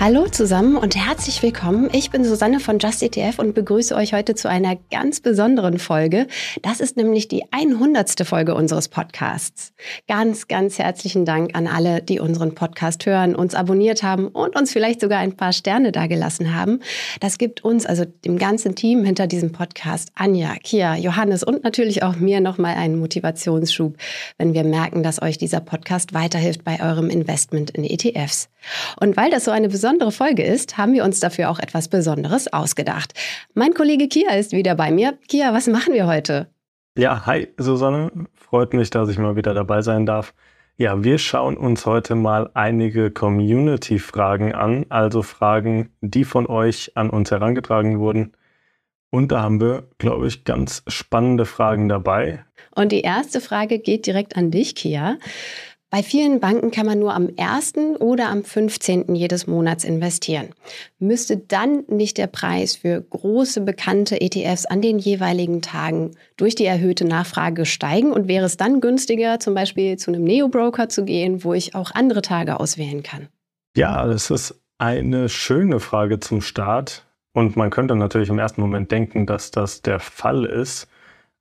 Hallo zusammen und herzlich willkommen. Ich bin Susanne von Just ETF und begrüße euch heute zu einer ganz besonderen Folge. Das ist nämlich die 100. Folge unseres Podcasts. Ganz, ganz herzlichen Dank an alle, die unseren Podcast hören, uns abonniert haben und uns vielleicht sogar ein paar Sterne dagelassen haben. Das gibt uns, also dem ganzen Team hinter diesem Podcast, Anja, Kia, Johannes und natürlich auch mir nochmal einen Motivationsschub, wenn wir merken, dass euch dieser Podcast weiterhilft bei eurem Investment in ETFs. Und weil das so eine besondere Folge ist, haben wir uns dafür auch etwas Besonderes ausgedacht. Mein Kollege Kia ist wieder bei mir. Kia, was machen wir heute? Ja, hi Susanne. Freut mich, dass ich mal wieder dabei sein darf. Ja, wir schauen uns heute mal einige Community-Fragen an, also Fragen, die von euch an uns herangetragen wurden. Und da haben wir, glaube ich, ganz spannende Fragen dabei. Und die erste Frage geht direkt an dich, Kia. Bei vielen Banken kann man nur am 1. oder am 15. jedes Monats investieren. Müsste dann nicht der Preis für große bekannte ETFs an den jeweiligen Tagen durch die erhöhte Nachfrage steigen und wäre es dann günstiger, zum Beispiel zu einem Neo-Broker zu gehen, wo ich auch andere Tage auswählen kann? Ja, das ist eine schöne Frage zum Start. Und man könnte natürlich im ersten Moment denken, dass das der Fall ist.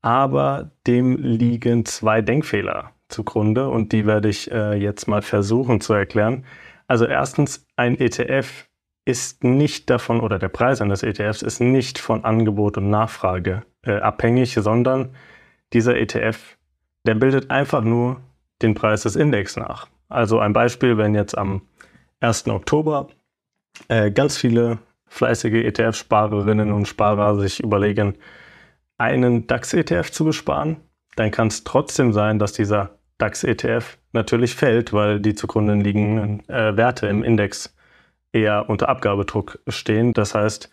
Aber dem liegen zwei Denkfehler zugrunde und die werde ich äh, jetzt mal versuchen zu erklären. Also erstens, ein ETF ist nicht davon, oder der Preis eines ETFs ist nicht von Angebot und Nachfrage äh, abhängig, sondern dieser ETF, der bildet einfach nur den Preis des Index nach. Also ein Beispiel, wenn jetzt am 1. Oktober äh, ganz viele fleißige ETF-Sparerinnen und Sparer sich überlegen, einen DAX-ETF zu besparen, dann kann es trotzdem sein, dass dieser DAX-ETF natürlich fällt, weil die zugrunde liegenden äh, Werte im Index eher unter Abgabedruck stehen. Das heißt,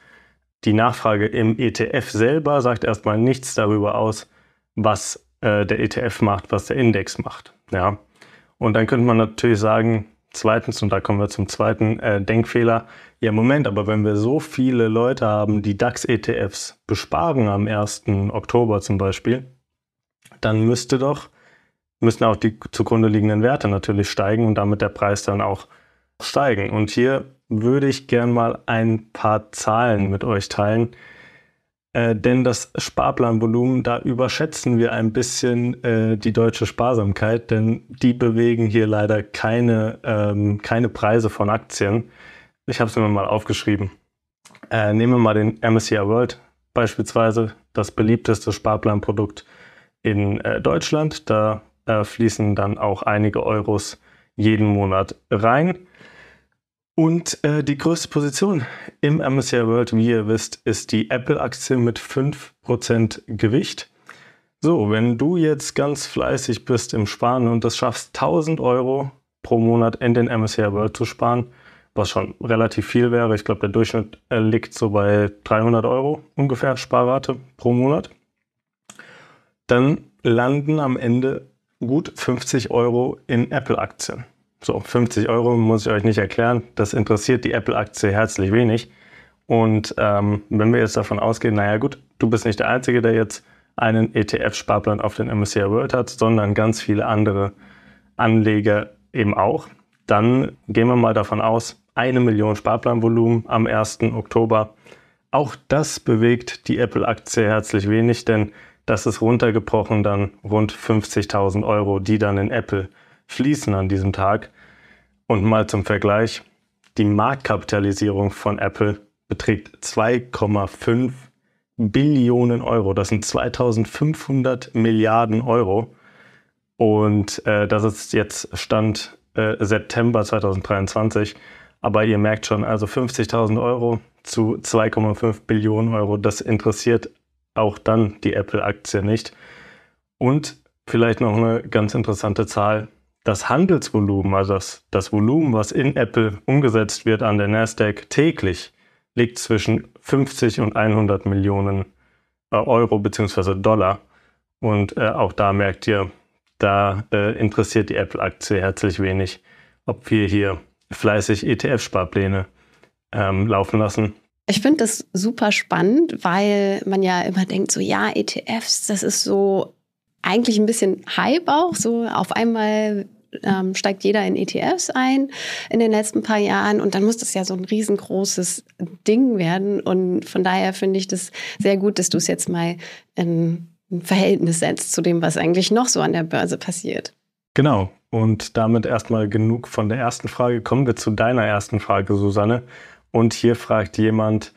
die Nachfrage im ETF selber sagt erstmal nichts darüber aus, was äh, der ETF macht, was der Index macht. Ja. Und dann könnte man natürlich sagen, zweitens, und da kommen wir zum zweiten äh, Denkfehler, ja Moment, aber wenn wir so viele Leute haben, die DAX-ETFs besparen am 1. Oktober zum Beispiel, dann müsste doch müssen auch die zugrunde liegenden Werte natürlich steigen und damit der Preis dann auch steigen. Und hier würde ich gern mal ein paar Zahlen mit euch teilen, äh, denn das Sparplanvolumen, da überschätzen wir ein bisschen äh, die deutsche Sparsamkeit, denn die bewegen hier leider keine, ähm, keine Preise von Aktien. Ich habe es mir mal aufgeschrieben. Äh, nehmen wir mal den MSCI World beispielsweise, das beliebteste Sparplanprodukt in äh, Deutschland. Da äh, fließen dann auch einige Euros jeden Monat rein. Und äh, die größte Position im MSCI World, wie ihr wisst, ist die Apple-Aktie mit 5% Gewicht. So, wenn du jetzt ganz fleißig bist im Sparen und das schaffst, 1000 Euro pro Monat in den MSCI World zu sparen, was schon relativ viel wäre, ich glaube, der Durchschnitt äh, liegt so bei 300 Euro ungefähr Sparrate pro Monat, dann landen am Ende gut 50 Euro in Apple-Aktien. So, 50 Euro muss ich euch nicht erklären. Das interessiert die Apple-Aktie herzlich wenig. Und ähm, wenn wir jetzt davon ausgehen, naja gut, du bist nicht der Einzige, der jetzt einen ETF-Sparplan auf den MSCI World hat, sondern ganz viele andere Anleger eben auch, dann gehen wir mal davon aus, eine Million Sparplanvolumen am 1. Oktober. Auch das bewegt die Apple-Aktie herzlich wenig, denn das ist runtergebrochen dann rund 50.000 Euro, die dann in Apple fließen an diesem Tag. Und mal zum Vergleich, die Marktkapitalisierung von Apple beträgt 2,5 Billionen Euro. Das sind 2500 Milliarden Euro. Und äh, das ist jetzt Stand äh, September 2023. Aber ihr merkt schon, also 50.000 Euro zu 2,5 Billionen Euro, das interessiert auch dann die Apple-Aktie nicht. Und vielleicht noch eine ganz interessante Zahl. Das Handelsvolumen, also das, das Volumen, was in Apple umgesetzt wird an der Nasdaq täglich, liegt zwischen 50 und 100 Millionen äh, Euro bzw. Dollar. Und äh, auch da merkt ihr, da äh, interessiert die Apple-Aktie herzlich wenig, ob wir hier fleißig ETF-Sparpläne ähm, laufen lassen ich finde das super spannend, weil man ja immer denkt, so ja, ETFs, das ist so eigentlich ein bisschen Hype auch. So auf einmal ähm, steigt jeder in ETFs ein in den letzten paar Jahren und dann muss das ja so ein riesengroßes Ding werden. Und von daher finde ich das sehr gut, dass du es jetzt mal in ein Verhältnis setzt zu dem, was eigentlich noch so an der Börse passiert. Genau. Und damit erstmal genug von der ersten Frage. Kommen wir zu deiner ersten Frage, Susanne. Und hier fragt jemand,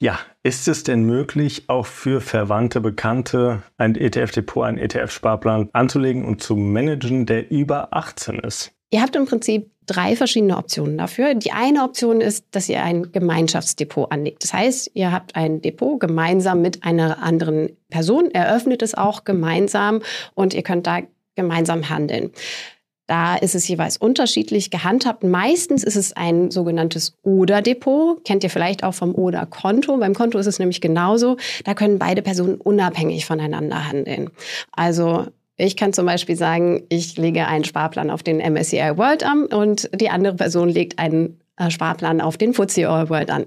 ja, ist es denn möglich, auch für Verwandte, Bekannte ein ETF-Depot, einen ETF-Sparplan anzulegen und zu managen, der über 18 ist? Ihr habt im Prinzip drei verschiedene Optionen dafür. Die eine Option ist, dass ihr ein Gemeinschaftsdepot anlegt. Das heißt, ihr habt ein Depot gemeinsam mit einer anderen Person, eröffnet es auch gemeinsam und ihr könnt da gemeinsam handeln. Da ist es jeweils unterschiedlich gehandhabt. Meistens ist es ein sogenanntes Oder-Depot. Kennt ihr vielleicht auch vom Oder-Konto. Beim Konto ist es nämlich genauso. Da können beide Personen unabhängig voneinander handeln. Also ich kann zum Beispiel sagen, ich lege einen Sparplan auf den MSCI World an und die andere Person legt einen äh, Sparplan auf den FTSE All World an.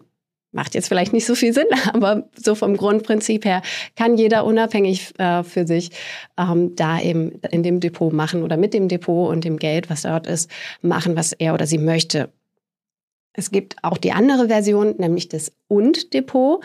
Macht jetzt vielleicht nicht so viel Sinn, aber so vom Grundprinzip her kann jeder unabhängig äh, für sich ähm, da eben in dem Depot machen oder mit dem Depot und dem Geld, was dort ist, machen, was er oder sie möchte. Es gibt auch die andere Version, nämlich das Und-Depot.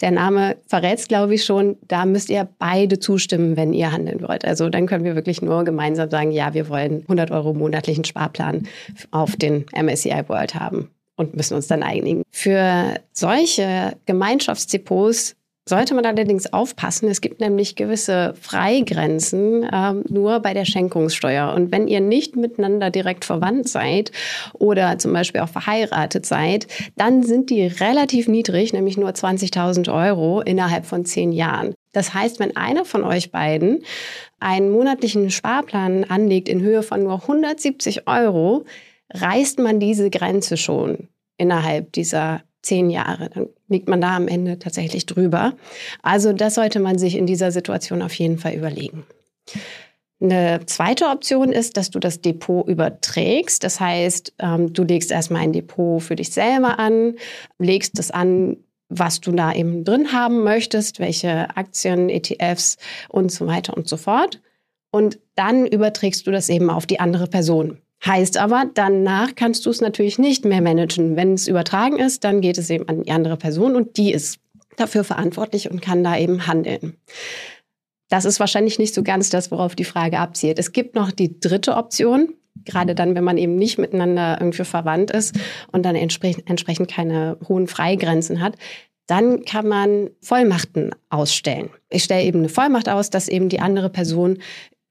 Der Name verrät es, glaube ich, schon. Da müsst ihr beide zustimmen, wenn ihr handeln wollt. Also dann können wir wirklich nur gemeinsam sagen, ja, wir wollen 100 Euro monatlichen Sparplan auf den MSCI World haben und müssen uns dann einigen. Für solche Gemeinschaftsdepots sollte man allerdings aufpassen. Es gibt nämlich gewisse Freigrenzen ähm, nur bei der Schenkungssteuer. Und wenn ihr nicht miteinander direkt verwandt seid oder zum Beispiel auch verheiratet seid, dann sind die relativ niedrig, nämlich nur 20.000 Euro innerhalb von zehn Jahren. Das heißt, wenn einer von euch beiden einen monatlichen Sparplan anlegt in Höhe von nur 170 Euro, reißt man diese Grenze schon innerhalb dieser zehn Jahre. Dann liegt man da am Ende tatsächlich drüber. Also das sollte man sich in dieser Situation auf jeden Fall überlegen. Eine zweite Option ist, dass du das Depot überträgst. Das heißt, ähm, du legst erstmal ein Depot für dich selber an, legst es an, was du da eben drin haben möchtest, welche Aktien, ETFs und so weiter und so fort. Und dann überträgst du das eben auf die andere Person. Heißt aber, danach kannst du es natürlich nicht mehr managen. Wenn es übertragen ist, dann geht es eben an die andere Person und die ist dafür verantwortlich und kann da eben handeln. Das ist wahrscheinlich nicht so ganz das, worauf die Frage abzielt. Es gibt noch die dritte Option, gerade dann, wenn man eben nicht miteinander irgendwie verwandt ist und dann entsprechend, entsprechend keine hohen Freigrenzen hat. Dann kann man Vollmachten ausstellen. Ich stelle eben eine Vollmacht aus, dass eben die andere Person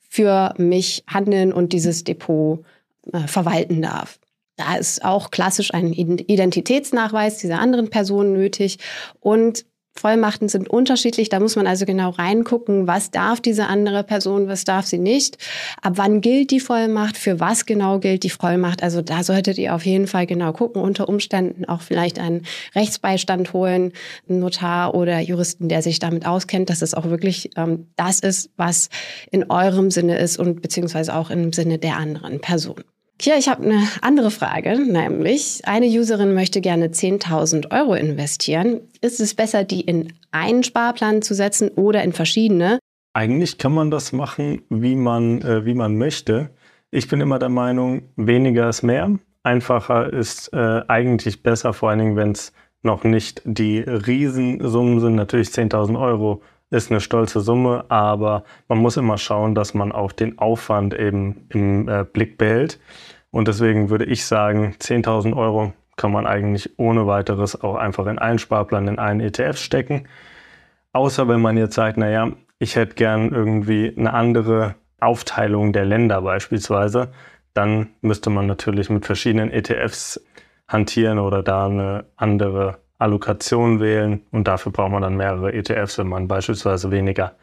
für mich handeln und dieses Depot äh, verwalten darf. Da ist auch klassisch ein Identitätsnachweis dieser anderen Person nötig und Vollmachten sind unterschiedlich. Da muss man also genau reingucken, was darf diese andere Person, was darf sie nicht. Ab wann gilt die Vollmacht, für was genau gilt die Vollmacht. Also da solltet ihr auf jeden Fall genau gucken. Unter Umständen auch vielleicht einen Rechtsbeistand holen, einen Notar oder Juristen, der sich damit auskennt, dass es auch wirklich ähm, das ist, was in eurem Sinne ist und beziehungsweise auch im Sinne der anderen Person. Kia, ich habe eine andere Frage, nämlich eine Userin möchte gerne 10.000 Euro investieren. Ist es besser, die in einen Sparplan zu setzen oder in verschiedene? Eigentlich kann man das machen, wie man, äh, wie man möchte. Ich bin immer der Meinung, weniger ist mehr. Einfacher ist äh, eigentlich besser, vor allen Dingen, wenn es noch nicht die Riesensummen sind. Natürlich 10.000 Euro ist eine stolze Summe, aber man muss immer schauen, dass man auch den Aufwand eben im äh, Blick behält. Und deswegen würde ich sagen, 10.000 Euro kann man eigentlich ohne weiteres auch einfach in einen Sparplan, in einen ETF stecken. Außer wenn man jetzt sagt, naja, ich hätte gern irgendwie eine andere Aufteilung der Länder beispielsweise, dann müsste man natürlich mit verschiedenen ETFs hantieren oder da eine andere Allokation wählen. Und dafür braucht man dann mehrere ETFs, wenn man beispielsweise weniger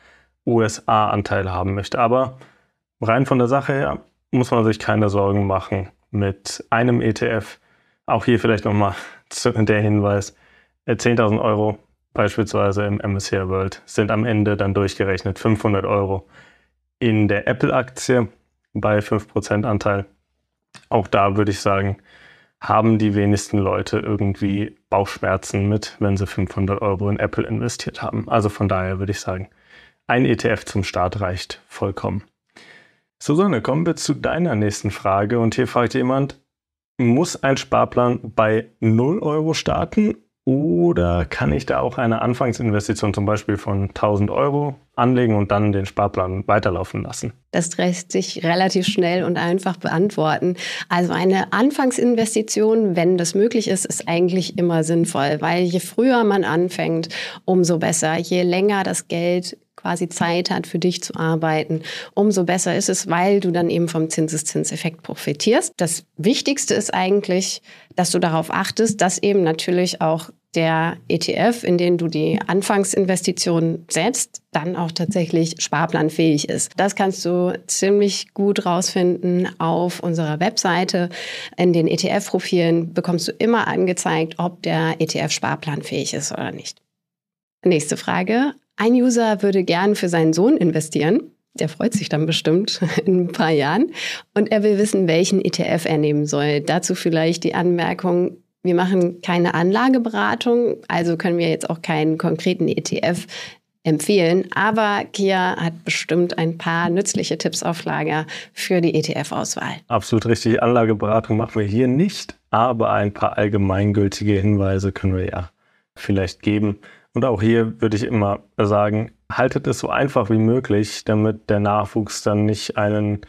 USA-Anteile haben möchte. Aber rein von der Sache her muss man sich keine Sorgen machen mit einem ETF. Auch hier vielleicht nochmal der Hinweis, 10.000 äh, Euro beispielsweise im MSCI World sind am Ende dann durchgerechnet 500 Euro in der Apple-Aktie bei 5% Anteil. Auch da würde ich sagen, haben die wenigsten Leute irgendwie Bauchschmerzen mit, wenn sie 500 Euro in Apple investiert haben. Also von daher würde ich sagen, ein ETF zum Start reicht vollkommen. Susanne, kommen wir zu deiner nächsten Frage. Und hier fragt jemand, muss ein Sparplan bei 0 Euro starten oder kann ich da auch eine Anfangsinvestition zum Beispiel von 1000 Euro anlegen und dann den Sparplan weiterlaufen lassen? Das lässt sich relativ schnell und einfach beantworten. Also eine Anfangsinvestition, wenn das möglich ist, ist eigentlich immer sinnvoll, weil je früher man anfängt, umso besser. Je länger das Geld quasi Zeit hat, für dich zu arbeiten, umso besser ist es, weil du dann eben vom Zinseszinseffekt profitierst. Das Wichtigste ist eigentlich, dass du darauf achtest, dass eben natürlich auch der ETF, in den du die Anfangsinvestition setzt, dann auch tatsächlich sparplanfähig ist. Das kannst du ziemlich gut rausfinden auf unserer Webseite. In den ETF-Profilen bekommst du immer angezeigt, ob der ETF sparplanfähig ist oder nicht. Nächste Frage. Ein User würde gern für seinen Sohn investieren. Der freut sich dann bestimmt in ein paar Jahren. Und er will wissen, welchen ETF er nehmen soll. Dazu vielleicht die Anmerkung, wir machen keine Anlageberatung, also können wir jetzt auch keinen konkreten ETF empfehlen. Aber Kia hat bestimmt ein paar nützliche Tipps auf Lager für die ETF-Auswahl. Absolut richtig. Anlageberatung machen wir hier nicht, aber ein paar allgemeingültige Hinweise können wir ja vielleicht geben. Und auch hier würde ich immer sagen, haltet es so einfach wie möglich, damit der Nachwuchs dann nicht einen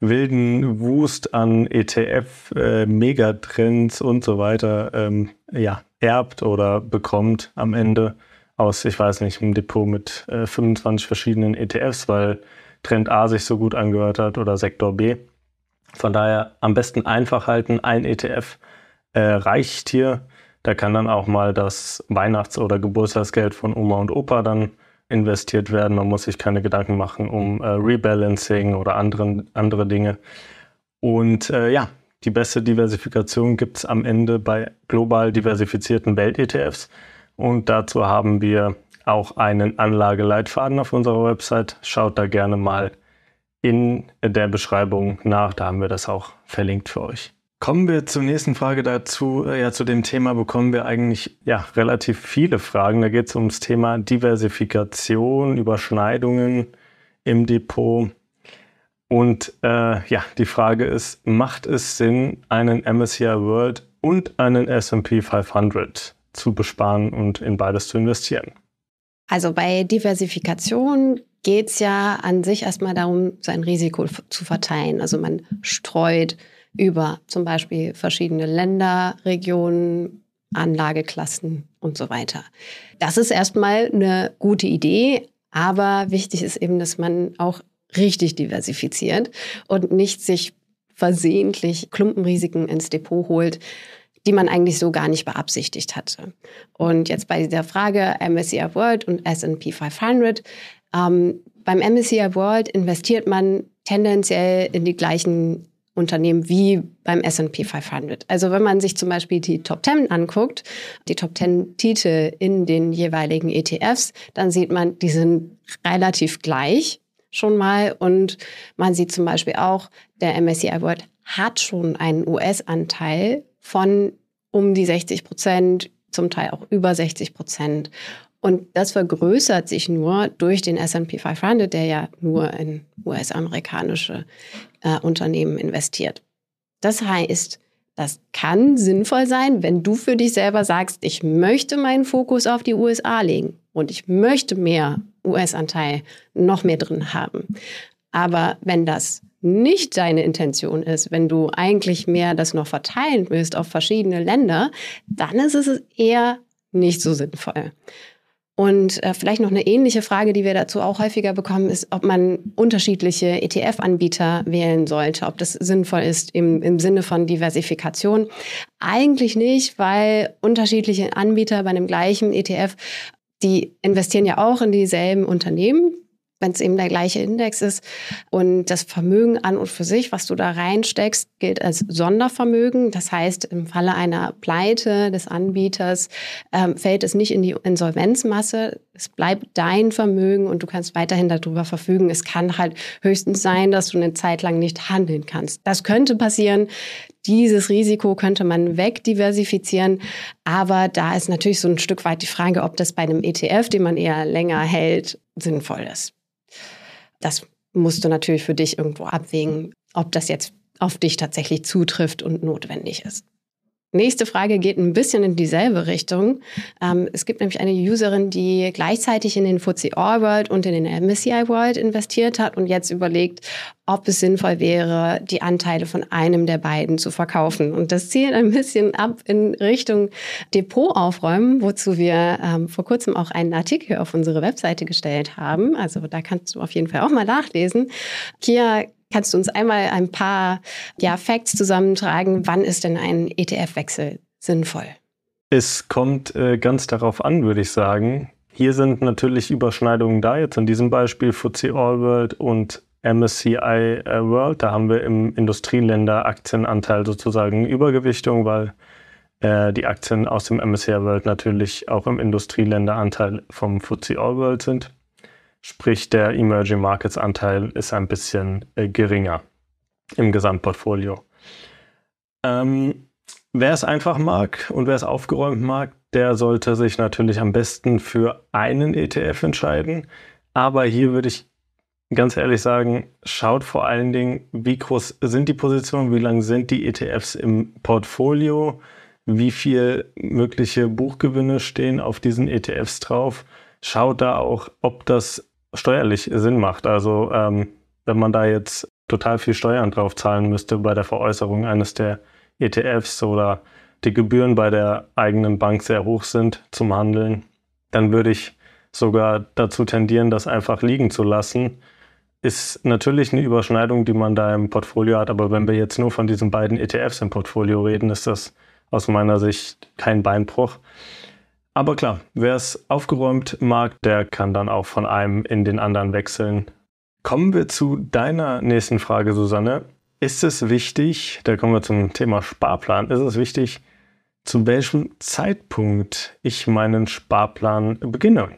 wilden Wust an ETF, äh, Megatrends und so weiter ähm, ja, erbt oder bekommt am Ende aus, ich weiß nicht, einem Depot mit äh, 25 verschiedenen ETFs, weil Trend A sich so gut angehört hat oder Sektor B. Von daher am besten einfach halten, ein ETF äh, reicht hier da kann dann auch mal das Weihnachts- oder Geburtstagsgeld von Oma und Opa dann investiert werden. Man muss sich keine Gedanken machen um äh, Rebalancing oder anderen, andere Dinge. Und äh, ja, die beste Diversifikation gibt es am Ende bei global diversifizierten Welt-ETFs. Und dazu haben wir auch einen Anlageleitfaden auf unserer Website. Schaut da gerne mal in der Beschreibung nach. Da haben wir das auch verlinkt für euch. Kommen wir zur nächsten Frage dazu. Äh, ja, zu dem Thema bekommen wir eigentlich ja relativ viele Fragen. Da geht es ums Thema Diversifikation, Überschneidungen im Depot. Und äh, ja, die Frage ist, macht es Sinn, einen MSCI World und einen S&P 500 zu besparen und in beides zu investieren? Also bei Diversifikation geht es ja an sich erstmal darum, sein Risiko zu verteilen. Also man streut über zum Beispiel verschiedene Länder, Regionen, Anlageklassen und so weiter. Das ist erstmal eine gute Idee, aber wichtig ist eben, dass man auch richtig diversifiziert und nicht sich versehentlich Klumpenrisiken ins Depot holt, die man eigentlich so gar nicht beabsichtigt hatte. Und jetzt bei dieser Frage MSCI World und S&P 500. Ähm, beim MSCI World investiert man tendenziell in die gleichen Unternehmen wie beim S&P 500. Also wenn man sich zum Beispiel die Top 10 anguckt, die Top 10 Titel in den jeweiligen ETFs, dann sieht man, die sind relativ gleich schon mal und man sieht zum Beispiel auch, der MSCI World hat schon einen US-Anteil von um die 60 Prozent, zum Teil auch über 60 Prozent. Und das vergrößert sich nur durch den S&P 500, der ja nur in US-amerikanische äh, Unternehmen investiert. Das heißt, das kann sinnvoll sein, wenn du für dich selber sagst, ich möchte meinen Fokus auf die USA legen und ich möchte mehr US-Anteil noch mehr drin haben. Aber wenn das nicht deine Intention ist, wenn du eigentlich mehr das noch verteilen willst auf verschiedene Länder, dann ist es eher nicht so sinnvoll. Und äh, vielleicht noch eine ähnliche Frage, die wir dazu auch häufiger bekommen, ist, ob man unterschiedliche ETF-Anbieter wählen sollte, ob das sinnvoll ist im, im Sinne von Diversifikation. Eigentlich nicht, weil unterschiedliche Anbieter bei einem gleichen ETF, die investieren ja auch in dieselben Unternehmen, wenn es eben der gleiche Index ist. Und das Vermögen an und für sich, was du da reinsteckst, gilt als Sondervermögen. Das heißt, im Falle einer Pleite des Anbieters ähm, fällt es nicht in die Insolvenzmasse. Es bleibt dein Vermögen und du kannst weiterhin darüber verfügen. Es kann halt höchstens sein, dass du eine Zeit lang nicht handeln kannst. Das könnte passieren. Dieses Risiko könnte man wegdiversifizieren. Aber da ist natürlich so ein Stück weit die Frage, ob das bei einem ETF, den man eher länger hält, sinnvoll ist. Das musst du natürlich für dich irgendwo abwägen, ob das jetzt auf dich tatsächlich zutrifft und notwendig ist. Nächste Frage geht ein bisschen in dieselbe Richtung. Ähm, es gibt nämlich eine Userin, die gleichzeitig in den FTSE All World und in den MSCI World investiert hat und jetzt überlegt, ob es sinnvoll wäre, die Anteile von einem der beiden zu verkaufen. Und das zielt ein bisschen ab in Richtung Depot aufräumen, wozu wir ähm, vor kurzem auch einen Artikel auf unsere Webseite gestellt haben. Also da kannst du auf jeden Fall auch mal nachlesen. Kia Kannst du uns einmal ein paar ja, Facts zusammentragen? Wann ist denn ein ETF-Wechsel sinnvoll? Es kommt äh, ganz darauf an, würde ich sagen. Hier sind natürlich Überschneidungen da, jetzt in diesem Beispiel FTSE All World und MSCI äh, World. Da haben wir im Industrieländer-Aktienanteil sozusagen Übergewichtung, weil äh, die Aktien aus dem MSCI World natürlich auch im Industrieländer-Anteil vom FTSE All World sind. Sprich, der Emerging Markets Anteil ist ein bisschen äh, geringer im Gesamtportfolio. Ähm, wer es einfach mag und wer es aufgeräumt mag, der sollte sich natürlich am besten für einen ETF entscheiden. Aber hier würde ich ganz ehrlich sagen, schaut vor allen Dingen, wie groß sind die Positionen, wie lang sind die ETFs im Portfolio, wie viel mögliche Buchgewinne stehen auf diesen ETFs drauf. Schaut da auch, ob das steuerlich Sinn macht. Also ähm, wenn man da jetzt total viel Steuern drauf zahlen müsste bei der Veräußerung eines der ETFs oder die Gebühren bei der eigenen Bank sehr hoch sind zum Handeln, dann würde ich sogar dazu tendieren, das einfach liegen zu lassen. Ist natürlich eine Überschneidung, die man da im Portfolio hat, aber wenn wir jetzt nur von diesen beiden ETFs im Portfolio reden, ist das aus meiner Sicht kein Beinbruch. Aber klar, wer es aufgeräumt mag, der kann dann auch von einem in den anderen wechseln. Kommen wir zu deiner nächsten Frage, Susanne. Ist es wichtig, da kommen wir zum Thema Sparplan, ist es wichtig, zu welchem Zeitpunkt ich meinen Sparplan beginne?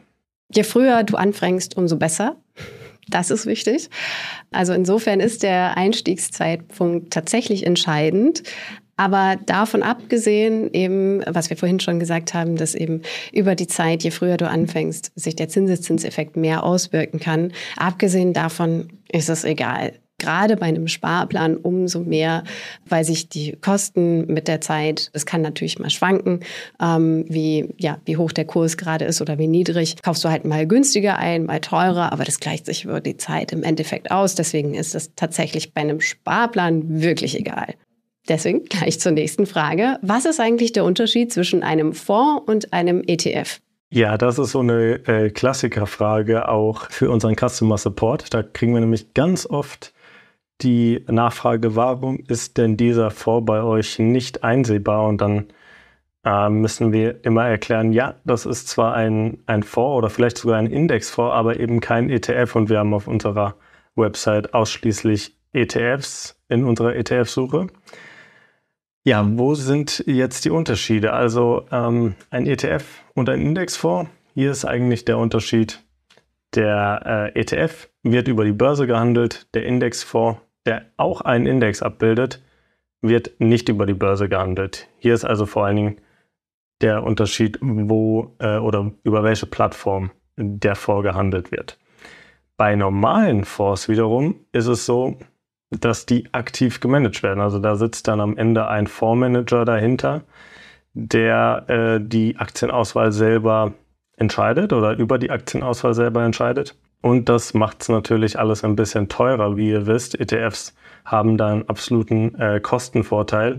Je früher du anfängst, umso besser. Das ist wichtig. Also insofern ist der Einstiegszeitpunkt tatsächlich entscheidend. Aber davon abgesehen, eben, was wir vorhin schon gesagt haben, dass eben über die Zeit, je früher du anfängst, sich der Zinseszinseffekt mehr auswirken kann. Abgesehen davon ist es egal. Gerade bei einem Sparplan umso mehr, weil sich die Kosten mit der Zeit, es kann natürlich mal schwanken, ähm, wie, ja, wie hoch der Kurs gerade ist oder wie niedrig. Kaufst du halt mal günstiger ein, mal teurer, aber das gleicht sich über die Zeit im Endeffekt aus. Deswegen ist es tatsächlich bei einem Sparplan wirklich egal. Deswegen gleich zur nächsten Frage. Was ist eigentlich der Unterschied zwischen einem Fonds und einem ETF? Ja, das ist so eine äh, Klassikerfrage auch für unseren Customer Support. Da kriegen wir nämlich ganz oft die Nachfrage, warum ist denn dieser Fonds bei euch nicht einsehbar? Und dann äh, müssen wir immer erklären, ja, das ist zwar ein, ein Fonds oder vielleicht sogar ein Indexfonds, aber eben kein ETF. Und wir haben auf unserer Website ausschließlich ETFs in unserer ETF-Suche. Ja, wo sind jetzt die Unterschiede? Also ähm, ein ETF und ein Indexfonds. Hier ist eigentlich der Unterschied. Der äh, ETF wird über die Börse gehandelt. Der Indexfonds, der auch einen Index abbildet, wird nicht über die Börse gehandelt. Hier ist also vor allen Dingen der Unterschied, wo äh, oder über welche Plattform der Fonds gehandelt wird. Bei normalen Fonds wiederum ist es so, dass die aktiv gemanagt werden. Also da sitzt dann am Ende ein Fondsmanager dahinter, der äh, die Aktienauswahl selber entscheidet oder über die Aktienauswahl selber entscheidet. Und das macht es natürlich alles ein bisschen teurer, wie ihr wisst. ETFs haben da einen absoluten äh, Kostenvorteil.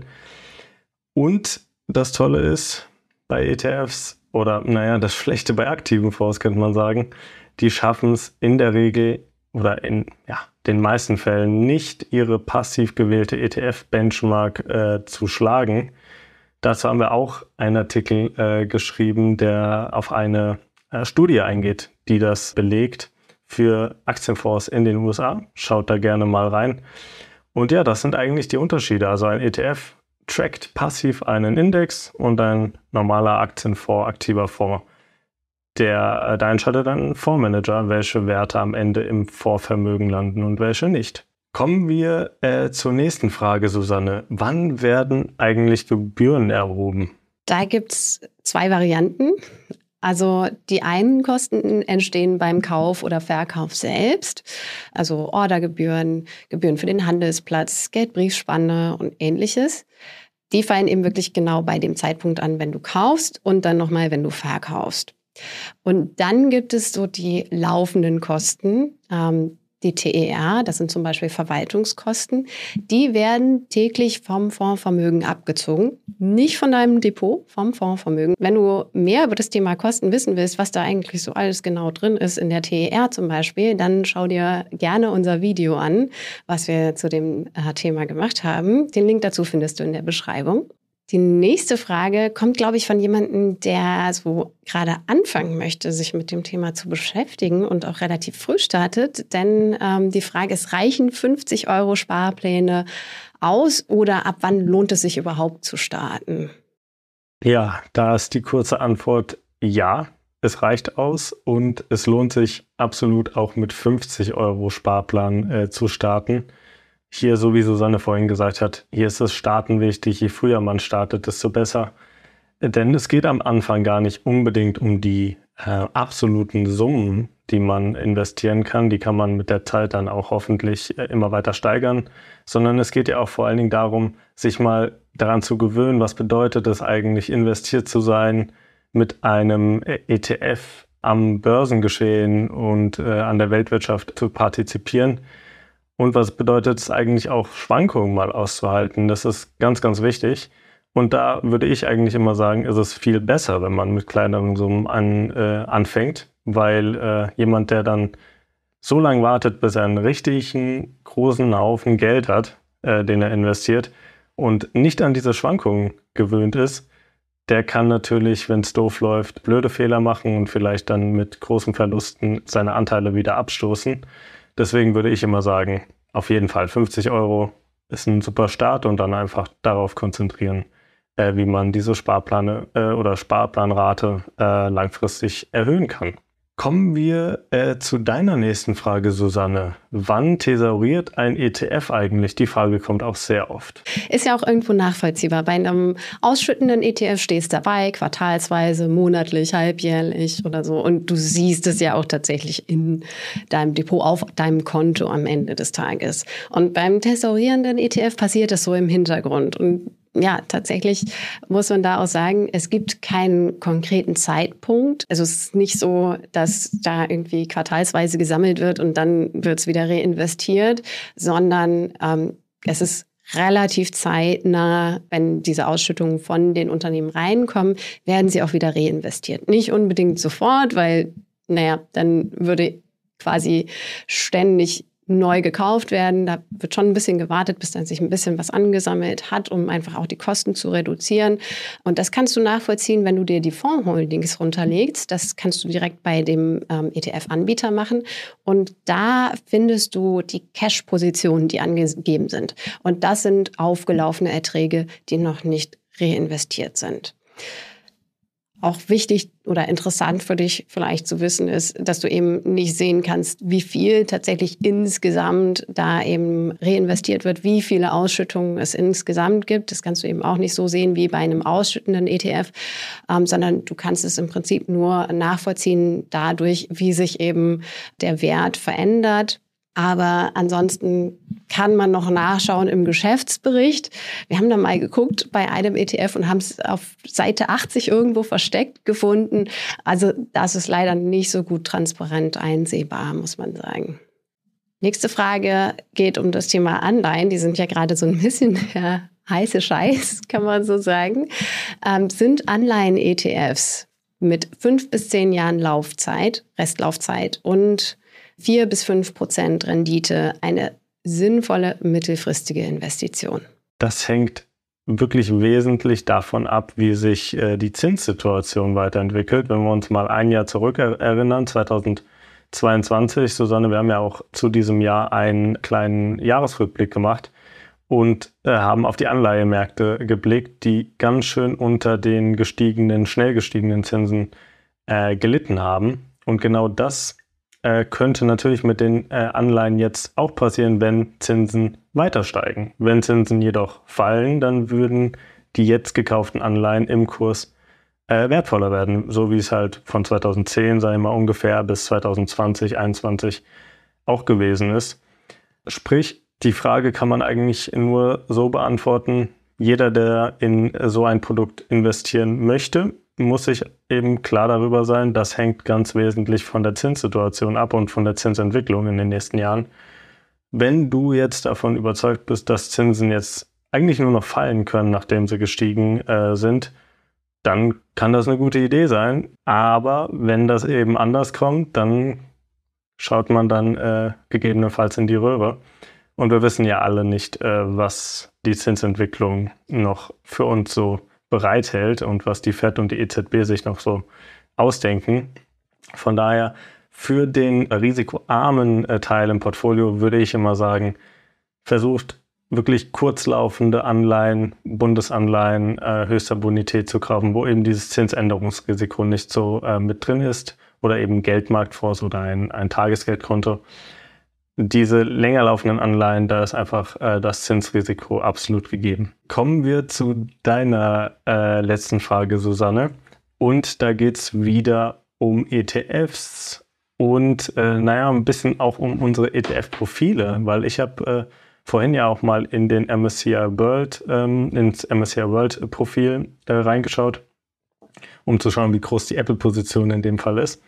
Und das Tolle ist bei ETFs, oder naja, das Schlechte bei aktiven Fonds könnte man sagen, die schaffen es in der Regel oder in ja, den meisten Fällen nicht ihre passiv gewählte ETF-Benchmark äh, zu schlagen. Dazu haben wir auch einen Artikel äh, geschrieben, der auf eine äh, Studie eingeht, die das belegt für Aktienfonds in den USA. Schaut da gerne mal rein. Und ja, das sind eigentlich die Unterschiede. Also ein ETF trackt passiv einen Index und ein normaler Aktienfonds, aktiver Fonds der, äh, da entscheidet dann ein Fondsmanager, welche Werte am Ende im Fondsvermögen landen und welche nicht. Kommen wir äh, zur nächsten Frage, Susanne. Wann werden eigentlich Gebühren erhoben? Da gibt es zwei Varianten. Also die einen Kosten entstehen beim Kauf oder Verkauf selbst, also Ordergebühren, Gebühren für den Handelsplatz, Geldbriefspanne und ähnliches. Die fallen eben wirklich genau bei dem Zeitpunkt an, wenn du kaufst und dann nochmal, wenn du verkaufst. Und dann gibt es so die laufenden Kosten. Ähm, die TER, das sind zum Beispiel Verwaltungskosten, die werden täglich vom Fondsvermögen abgezogen. Nicht von deinem Depot, vom Fondsvermögen. Wenn du mehr über das Thema Kosten wissen willst, was da eigentlich so alles genau drin ist in der TER zum Beispiel, dann schau dir gerne unser Video an, was wir zu dem äh, Thema gemacht haben. Den Link dazu findest du in der Beschreibung. Die nächste Frage kommt, glaube ich, von jemandem, der so gerade anfangen möchte, sich mit dem Thema zu beschäftigen und auch relativ früh startet. Denn ähm, die Frage ist, reichen 50 Euro Sparpläne aus oder ab wann lohnt es sich überhaupt zu starten? Ja, da ist die kurze Antwort ja. Es reicht aus und es lohnt sich absolut auch mit 50 Euro Sparplan äh, zu starten hier, so wie Susanne vorhin gesagt hat, hier ist das Starten wichtig. Je früher man startet, desto besser. Denn es geht am Anfang gar nicht unbedingt um die äh, absoluten Summen, die man investieren kann. Die kann man mit der Zeit dann auch hoffentlich äh, immer weiter steigern. Sondern es geht ja auch vor allen Dingen darum, sich mal daran zu gewöhnen, was bedeutet es eigentlich, investiert zu sein mit einem ETF am Börsengeschehen und äh, an der Weltwirtschaft zu partizipieren. Und was bedeutet es eigentlich auch, Schwankungen mal auszuhalten? Das ist ganz, ganz wichtig. Und da würde ich eigentlich immer sagen, ist es viel besser, wenn man mit kleineren Summen an, äh, anfängt, weil äh, jemand, der dann so lange wartet, bis er einen richtigen großen Haufen Geld hat, äh, den er investiert und nicht an diese Schwankungen gewöhnt ist, der kann natürlich, wenn es doof läuft, blöde Fehler machen und vielleicht dann mit großen Verlusten seine Anteile wieder abstoßen. Deswegen würde ich immer sagen, auf jeden Fall 50 Euro ist ein super Start und dann einfach darauf konzentrieren, äh, wie man diese Sparplane äh, oder Sparplanrate äh, langfristig erhöhen kann. Kommen wir äh, zu deiner nächsten Frage, Susanne. Wann thesauriert ein ETF eigentlich? Die Frage kommt auch sehr oft. Ist ja auch irgendwo nachvollziehbar. Bei einem ausschüttenden ETF stehst du dabei, quartalsweise, monatlich, halbjährlich oder so. Und du siehst es ja auch tatsächlich in deinem Depot, auf deinem Konto am Ende des Tages. Und beim thesaurierenden ETF passiert es so im Hintergrund. Und ja, tatsächlich muss man da auch sagen, es gibt keinen konkreten Zeitpunkt. Also es ist nicht so, dass da irgendwie quartalsweise gesammelt wird und dann wird es wieder reinvestiert, sondern ähm, es ist relativ zeitnah, wenn diese Ausschüttungen von den Unternehmen reinkommen, werden sie auch wieder reinvestiert. Nicht unbedingt sofort, weil, naja, dann würde quasi ständig neu gekauft werden. Da wird schon ein bisschen gewartet, bis dann sich ein bisschen was angesammelt hat, um einfach auch die Kosten zu reduzieren. Und das kannst du nachvollziehen, wenn du dir die Fondsholdings runterlegst. Das kannst du direkt bei dem ähm, ETF-Anbieter machen. Und da findest du die Cash-Positionen, die angegeben sind. Und das sind aufgelaufene Erträge, die noch nicht reinvestiert sind auch wichtig oder interessant für dich vielleicht zu wissen ist, dass du eben nicht sehen kannst, wie viel tatsächlich insgesamt da eben reinvestiert wird, wie viele Ausschüttungen es insgesamt gibt. Das kannst du eben auch nicht so sehen wie bei einem ausschüttenden ETF, ähm, sondern du kannst es im Prinzip nur nachvollziehen dadurch, wie sich eben der Wert verändert aber ansonsten kann man noch nachschauen im Geschäftsbericht. Wir haben da mal geguckt bei einem ETF und haben es auf Seite 80 irgendwo versteckt gefunden. Also das ist leider nicht so gut transparent einsehbar, muss man sagen. Nächste Frage geht um das Thema Anleihen. Die sind ja gerade so ein bisschen der heiße Scheiß, kann man so sagen. Ähm, sind Anleihen-ETFs mit fünf bis zehn Jahren Laufzeit, Restlaufzeit und 4 bis 5 Prozent Rendite eine sinnvolle mittelfristige Investition? Das hängt wirklich wesentlich davon ab, wie sich äh, die Zinssituation weiterentwickelt. Wenn wir uns mal ein Jahr zurück erinnern, 2022, Susanne, wir haben ja auch zu diesem Jahr einen kleinen Jahresrückblick gemacht und äh, haben auf die Anleihemärkte geblickt, die ganz schön unter den gestiegenen, schnell gestiegenen Zinsen äh, gelitten haben. Und genau das äh, könnte natürlich mit den äh, Anleihen jetzt auch passieren, wenn Zinsen weiter steigen. Wenn Zinsen jedoch fallen, dann würden die jetzt gekauften Anleihen im Kurs äh, wertvoller werden, so wie es halt von 2010, sei mal ungefähr, bis 2020, 2021 auch gewesen ist. Sprich, die Frage kann man eigentlich nur so beantworten, jeder, der in so ein Produkt investieren möchte, muss sich eben klar darüber sein, das hängt ganz wesentlich von der Zinssituation ab und von der Zinsentwicklung in den nächsten Jahren. Wenn du jetzt davon überzeugt bist, dass Zinsen jetzt eigentlich nur noch fallen können, nachdem sie gestiegen äh, sind, dann kann das eine gute Idee sein. Aber wenn das eben anders kommt, dann schaut man dann äh, gegebenenfalls in die Röhre. Und wir wissen ja alle nicht, äh, was die Zinsentwicklung noch für uns so bereithält und was die FED und die EZB sich noch so ausdenken. Von daher, für den risikoarmen äh, Teil im Portfolio würde ich immer sagen, versucht wirklich kurzlaufende Anleihen, Bundesanleihen äh, höchster Bonität zu kaufen, wo eben dieses Zinsänderungsrisiko nicht so äh, mit drin ist oder eben Geldmarktfonds oder ein, ein Tagesgeldkonto. Diese länger laufenden Anleihen, da ist einfach äh, das Zinsrisiko absolut gegeben. Kommen wir zu deiner äh, letzten Frage, Susanne. Und da geht es wieder um ETFs und äh, naja, ein bisschen auch um unsere ETF-Profile, weil ich habe äh, vorhin ja auch mal in den MSCI World, ähm, ins MSCI World Profil äh, reingeschaut, um zu schauen, wie groß die Apple-Position in dem Fall ist.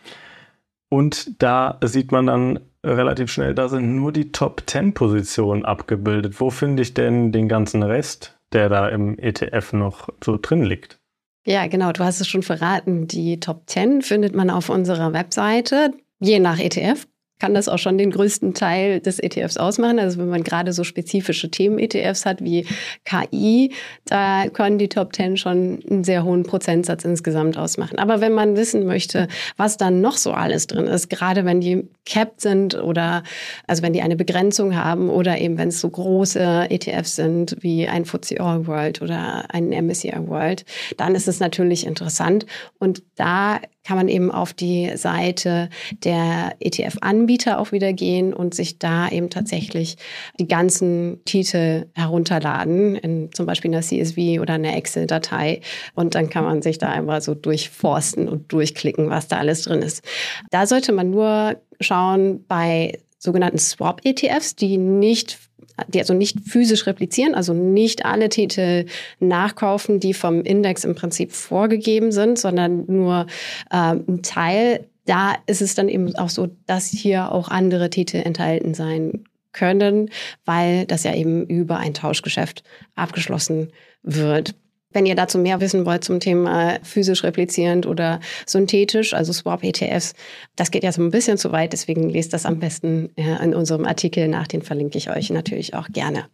Und da sieht man dann relativ schnell, da sind nur die Top 10 Positionen abgebildet. Wo finde ich denn den ganzen Rest, der da im ETF noch so drin liegt? Ja, genau, du hast es schon verraten. Die Top 10 findet man auf unserer Webseite, je nach ETF kann das auch schon den größten Teil des ETFs ausmachen. Also wenn man gerade so spezifische Themen-ETFs hat wie KI, da können die Top 10 schon einen sehr hohen Prozentsatz insgesamt ausmachen. Aber wenn man wissen möchte, was dann noch so alles drin ist, gerade wenn die capped sind oder also wenn die eine Begrenzung haben oder eben wenn es so große ETFs sind wie ein FTSE All World oder ein MSCI World, dann ist es natürlich interessant. Und da kann man eben auf die Seite der ETF-Anbieter auch wieder gehen und sich da eben tatsächlich die ganzen Titel herunterladen, in zum Beispiel einer CSV oder einer Excel-Datei. Und dann kann man sich da einfach so durchforsten und durchklicken, was da alles drin ist. Da sollte man nur schauen bei sogenannten Swap-ETFs, die nicht die also nicht physisch replizieren, also nicht alle Titel nachkaufen, die vom Index im Prinzip vorgegeben sind, sondern nur äh, ein Teil. Da ist es dann eben auch so, dass hier auch andere Titel enthalten sein können, weil das ja eben über ein Tauschgeschäft abgeschlossen wird. Wenn ihr dazu mehr wissen wollt zum Thema physisch replizierend oder synthetisch, also Swap-ETFs, das geht ja so ein bisschen zu weit, deswegen lest das am besten in unserem Artikel nach, den verlinke ich euch natürlich auch gerne.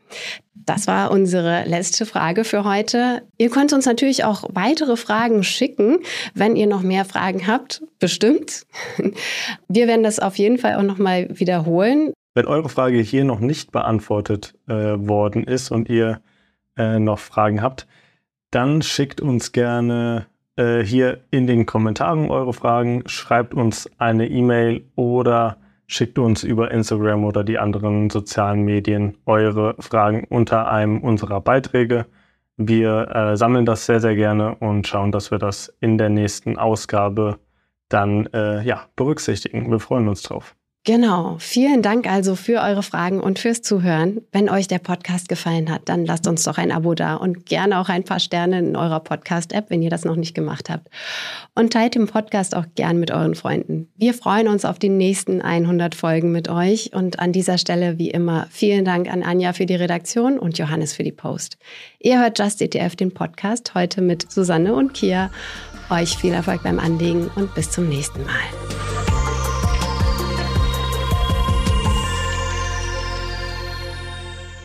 Das war unsere letzte Frage für heute. Ihr könnt uns natürlich auch weitere Fragen schicken, wenn ihr noch mehr Fragen habt, bestimmt. Wir werden das auf jeden Fall auch nochmal wiederholen. Wenn eure Frage hier noch nicht beantwortet äh, worden ist und ihr äh, noch Fragen habt, dann schickt uns gerne äh, hier in den Kommentaren eure Fragen, schreibt uns eine E-Mail oder schickt uns über Instagram oder die anderen sozialen Medien eure Fragen unter einem unserer Beiträge. Wir äh, sammeln das sehr, sehr gerne und schauen, dass wir das in der nächsten Ausgabe dann äh, ja, berücksichtigen. Wir freuen uns drauf. Genau. Vielen Dank also für eure Fragen und fürs Zuhören. Wenn euch der Podcast gefallen hat, dann lasst uns doch ein Abo da und gerne auch ein paar Sterne in eurer Podcast-App, wenn ihr das noch nicht gemacht habt. Und teilt den Podcast auch gern mit euren Freunden. Wir freuen uns auf die nächsten 100 Folgen mit euch. Und an dieser Stelle, wie immer, vielen Dank an Anja für die Redaktion und Johannes für die Post. Ihr hört Just ETF, den Podcast, heute mit Susanne und Kia. Euch viel Erfolg beim Anlegen und bis zum nächsten Mal.